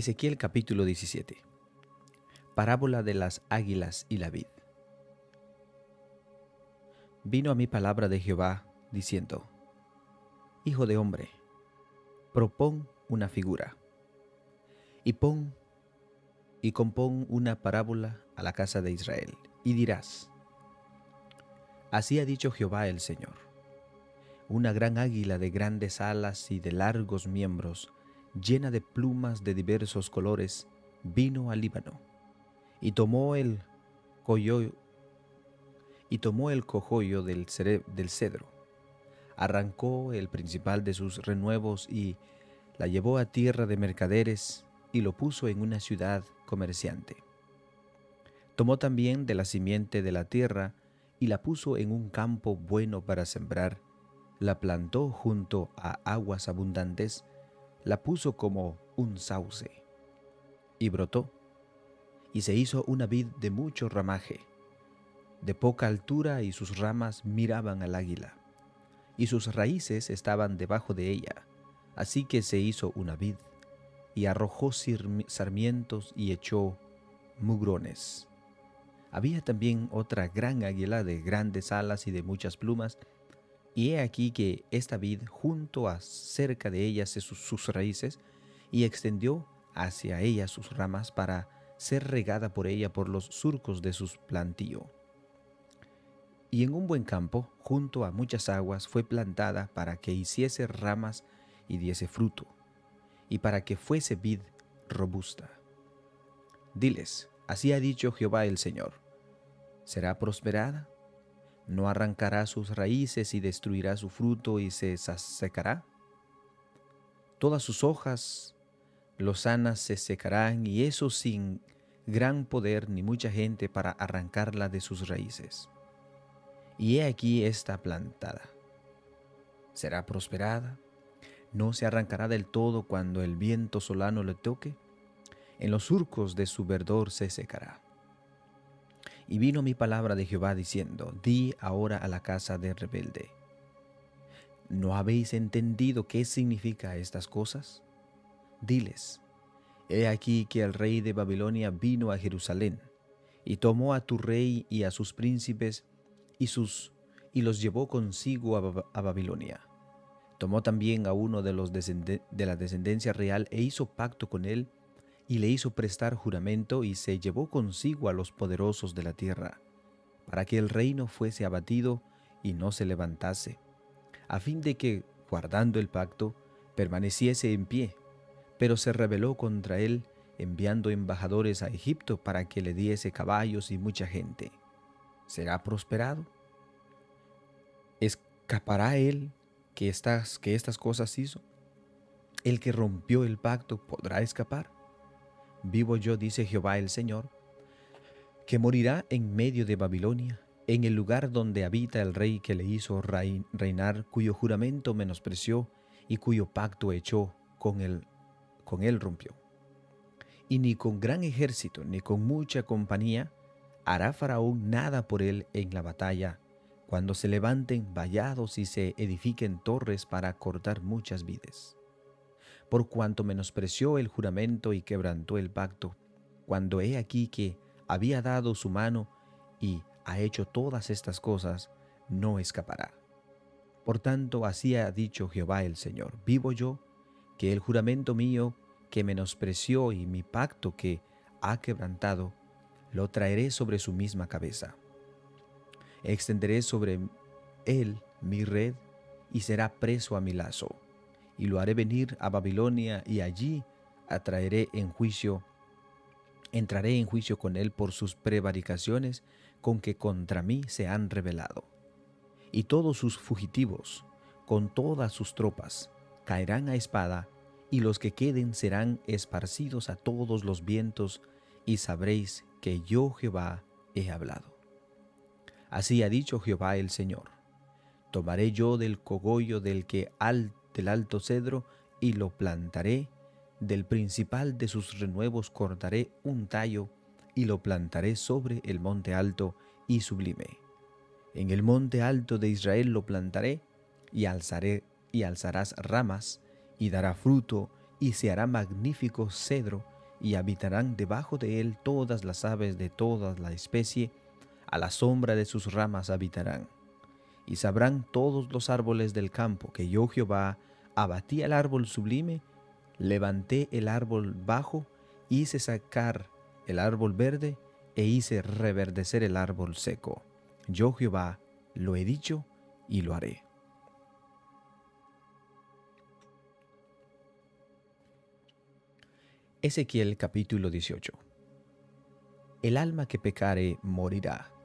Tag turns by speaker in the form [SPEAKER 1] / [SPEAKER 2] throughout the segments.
[SPEAKER 1] Ezequiel capítulo 17 Parábola de las águilas y la vid. Vino a mí palabra de Jehová diciendo, Hijo de hombre, propón una figura y pon y compón una parábola a la casa de Israel y dirás, Así ha dicho Jehová el Señor, una gran águila de grandes alas y de largos miembros, llena de plumas de diversos colores, vino al Líbano y tomó el coyo y tomó el del, del cedro, arrancó el principal de sus renuevos y la llevó a tierra de mercaderes y lo puso en una ciudad comerciante. Tomó también de la simiente de la tierra y la puso en un campo bueno para sembrar, la plantó junto a aguas abundantes, la puso como un sauce, y brotó, y se hizo una vid de mucho ramaje, de poca altura y sus ramas miraban al águila, y sus raíces estaban debajo de ella, así que se hizo una vid, y arrojó sarmientos y echó mugrones. Había también otra gran águila de grandes alas y de muchas plumas, y he aquí que esta vid junto a cerca de ella sus, sus raíces y extendió hacia ella sus ramas para ser regada por ella por los surcos de sus plantío. Y en un buen campo, junto a muchas aguas, fue plantada para que hiciese ramas y diese fruto, y para que fuese vid robusta. Diles, así ha dicho Jehová el Señor, ¿será prosperada? No arrancará sus raíces y destruirá su fruto y se secará. Todas sus hojas lozanas se secarán y eso sin gran poder ni mucha gente para arrancarla de sus raíces. Y he aquí esta plantada. Será prosperada, no se arrancará del todo cuando el viento solano le toque, en los surcos de su verdor se secará. Y vino mi palabra de Jehová diciendo, di ahora a la casa de rebelde, ¿no habéis entendido qué significa estas cosas? Diles, he aquí que el rey de Babilonia vino a Jerusalén, y tomó a tu rey y a sus príncipes, y, sus, y los llevó consigo a, Babilonia. Tomó también a uno de los de la descendencia real e hizo pacto con él, y le hizo prestar juramento y se llevó consigo a los poderosos de la tierra, para que el reino fuese abatido y no se levantase, a fin de que, guardando el pacto, permaneciese en pie, pero se rebeló contra él, enviando embajadores a Egipto para que le diese caballos y mucha gente. ¿Será prosperado? ¿Escapará él que estas, que estas cosas hizo? ¿El que rompió el pacto podrá escapar? Vivo yo, dice Jehová el Señor, que morirá en medio de Babilonia, en el lugar donde habita el rey que le hizo reinar, cuyo juramento menospreció y cuyo pacto echó con él, con él rompió. Y ni con gran ejército, ni con mucha compañía, hará Faraón nada por él en la batalla, cuando se levanten vallados y se edifiquen torres para cortar muchas vides por cuanto menospreció el juramento y quebrantó el pacto, cuando he aquí que había dado su mano y ha hecho todas estas cosas, no escapará. Por tanto, así ha dicho Jehová el Señor, vivo yo, que el juramento mío que menospreció y mi pacto que ha quebrantado, lo traeré sobre su misma cabeza. Extenderé sobre él mi red y será preso a mi lazo y lo haré venir a Babilonia y allí atraeré en juicio, entraré en juicio con él por sus prevaricaciones con que contra mí se han rebelado. Y todos sus fugitivos, con todas sus tropas, caerán a espada, y los que queden serán esparcidos a todos los vientos, y sabréis que yo Jehová he hablado. Así ha dicho Jehová el Señor. Tomaré yo del cogollo del que al del alto cedro y lo plantaré, del principal de sus renuevos cortaré un tallo y lo plantaré sobre el monte alto y sublime. En el monte alto de Israel lo plantaré y alzaré y alzarás ramas y dará fruto y se hará magnífico cedro, y habitarán debajo de él todas las aves de toda la especie, a la sombra de sus ramas habitarán. Y sabrán todos los árboles del campo que yo Jehová abatí el árbol sublime, levanté el árbol bajo, hice sacar el árbol verde, e hice reverdecer el árbol seco. Yo Jehová lo he dicho y lo haré. Ezequiel capítulo 18 El alma que pecare morirá.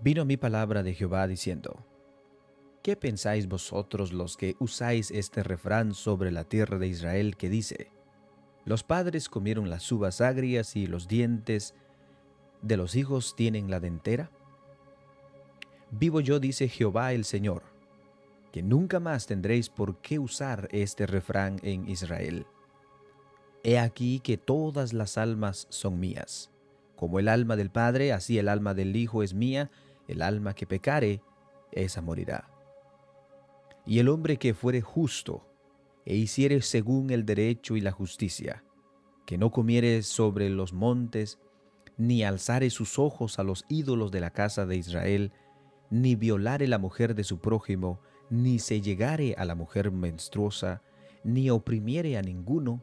[SPEAKER 1] Vino mi palabra de Jehová diciendo, ¿Qué pensáis vosotros los que usáis este refrán sobre la tierra de Israel que dice, Los padres comieron las uvas agrias y los dientes de los hijos tienen la dentera? Vivo yo, dice Jehová el Señor, que nunca más tendréis por qué usar este refrán en Israel. He aquí que todas las almas son mías. Como el alma del Padre, así el alma del Hijo es mía, el alma que pecare, esa morirá. Y el hombre que fuere justo, e hiciere según el derecho y la justicia, que no comiere sobre los montes, ni alzare sus ojos a los ídolos de la casa de Israel, ni violare la mujer de su prójimo, ni se llegare a la mujer menstruosa, ni oprimiere a ninguno,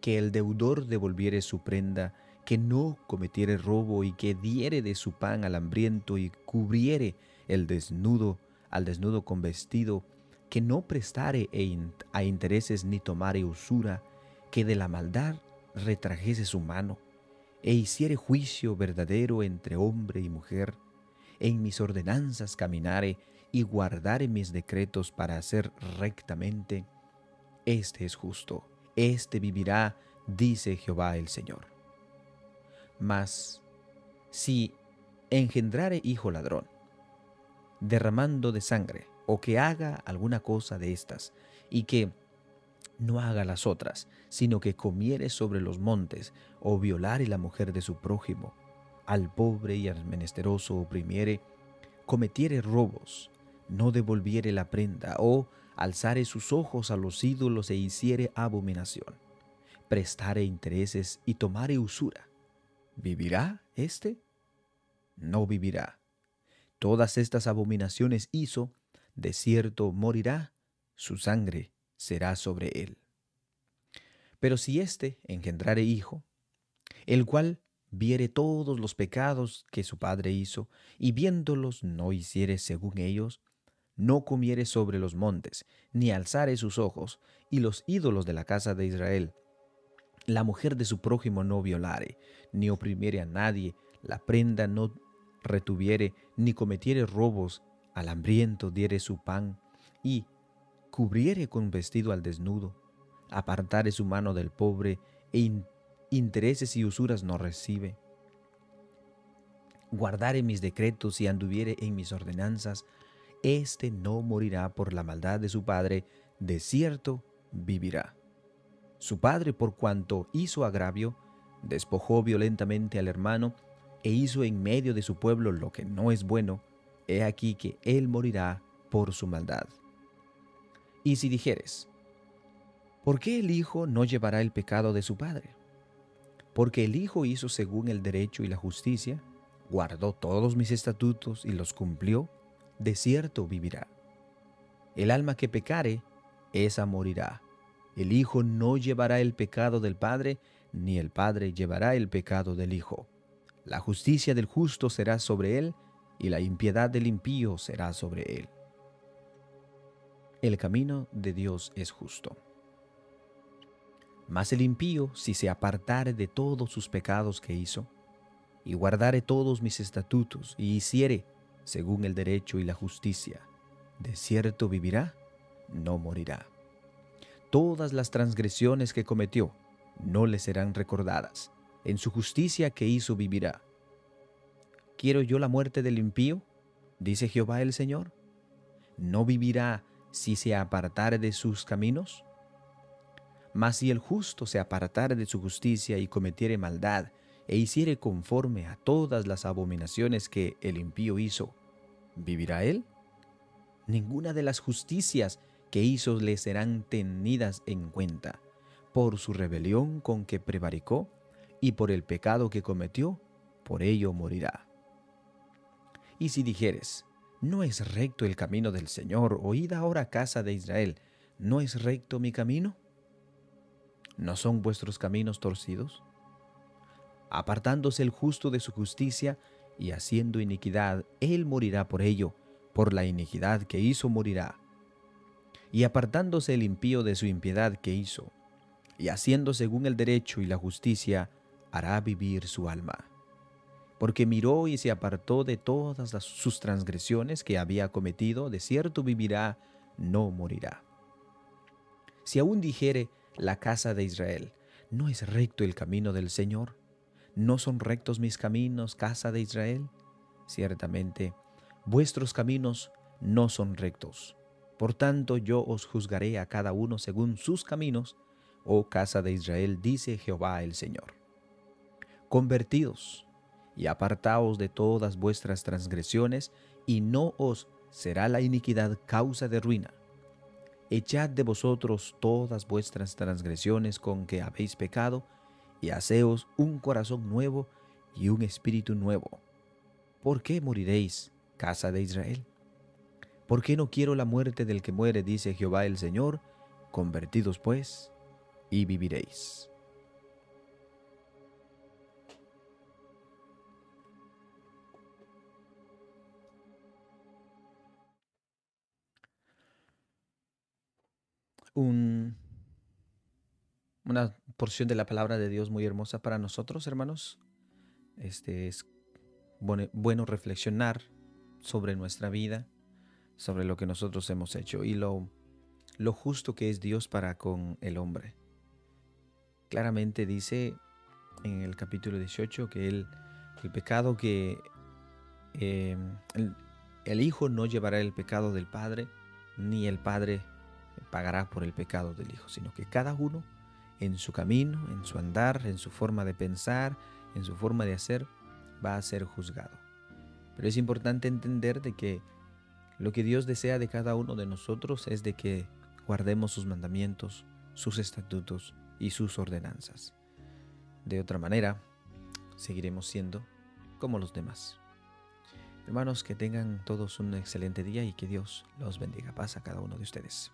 [SPEAKER 1] que el deudor devolviere su prenda, que no cometiere robo y que diere de su pan al hambriento y cubriere el desnudo al desnudo con vestido, que no prestare e a intereses ni tomare usura, que de la maldad retrajese su mano, e hiciere juicio verdadero entre hombre y mujer, en mis ordenanzas caminare y guardare mis decretos para hacer rectamente, este es justo, este vivirá, dice Jehová el Señor. Mas, si engendrare hijo ladrón, derramando de sangre, o que haga alguna cosa de estas, y que no haga las otras, sino que comiere sobre los montes, o violare la mujer de su prójimo, al pobre y al menesteroso oprimiere, cometiere robos, no devolviere la prenda, o alzare sus ojos a los ídolos e hiciere abominación, prestare intereses y tomare usura, ¿vivirá éste? No vivirá. Todas estas abominaciones hizo, de cierto morirá, su sangre será sobre él. Pero si éste engendrare hijo, el cual viere todos los pecados que su padre hizo, y viéndolos no hiciere según ellos, no comiere sobre los montes, ni alzare sus ojos, y los ídolos de la casa de Israel, la mujer de su prójimo no violare, ni oprimiere a nadie, la prenda no retuviere, ni cometiere robos, al hambriento diere su pan, y cubriere con vestido al desnudo, apartare su mano del pobre, e intereses y usuras no recibe. Guardare mis decretos y anduviere en mis ordenanzas, éste no morirá por la maldad de su padre, de cierto vivirá. Su padre, por cuanto hizo agravio, despojó violentamente al hermano, e hizo en medio de su pueblo lo que no es bueno, he aquí que él morirá por su maldad. Y si dijeres, ¿por qué el Hijo no llevará el pecado de su Padre? Porque el Hijo hizo según el derecho y la justicia, guardó todos mis estatutos y los cumplió, de cierto vivirá. El alma que pecare, esa morirá. El Hijo no llevará el pecado del Padre, ni el Padre llevará el pecado del Hijo. La justicia del justo será sobre él, y la impiedad del impío será sobre él. El camino de Dios es justo. Mas el impío, si se apartare de todos sus pecados que hizo, y guardare todos mis estatutos, y hiciere según el derecho y la justicia, de cierto vivirá, no morirá. Todas las transgresiones que cometió no le serán recordadas. En su justicia que hizo vivirá. ¿Quiero yo la muerte del impío? Dice Jehová el Señor. ¿No vivirá si se apartare de sus caminos? Mas si el justo se apartare de su justicia y cometiere maldad, e hiciere conforme a todas las abominaciones que el impío hizo, ¿vivirá él? Ninguna de las justicias que hizo le serán tenidas en cuenta, por su rebelión con que prevaricó y por el pecado que cometió, por ello morirá. Y si dijeres, no es recto el camino del Señor, oíd ahora casa de Israel, ¿no es recto mi camino? ¿No son vuestros caminos torcidos? Apartándose el justo de su justicia y haciendo iniquidad, él morirá por ello, por la iniquidad que hizo morirá. Y apartándose el impío de su impiedad que hizo, y haciendo según el derecho y la justicia, hará vivir su alma. Porque miró y se apartó de todas sus transgresiones que había cometido, de cierto vivirá, no morirá. Si aún dijere la casa de Israel, ¿no es recto el camino del Señor? ¿No son rectos mis caminos, casa de Israel? Ciertamente, vuestros caminos no son rectos. Por tanto, yo os juzgaré a cada uno según sus caminos, oh casa de Israel, dice Jehová el Señor. Convertidos y apartaos de todas vuestras transgresiones, y no os será la iniquidad causa de ruina Echad de vosotros todas vuestras transgresiones con que habéis pecado, y haceos un corazón nuevo y un espíritu nuevo. ¿Por qué moriréis, casa de Israel? ¿Por qué no quiero la muerte del que muere, dice Jehová el Señor? Convertidos pues, y viviréis. una porción de la palabra de Dios muy hermosa para nosotros, hermanos. Este es bueno, reflexionar sobre nuestra vida, sobre lo que nosotros hemos hecho y lo, lo justo que es Dios para con el hombre. Claramente dice en el capítulo 18 que el, el pecado que em, el, el Hijo no llevará el pecado del Padre, ni el Padre pagará por el pecado del Hijo, sino que cada uno en su camino, en su andar, en su forma de pensar, en su forma de hacer, va a ser juzgado. Pero es importante entender de que lo que Dios desea de cada uno de nosotros es de que guardemos sus mandamientos, sus estatutos y sus ordenanzas. De otra manera, seguiremos siendo como los demás. Hermanos, que tengan todos un excelente día y que Dios los bendiga. Paz a cada uno de ustedes.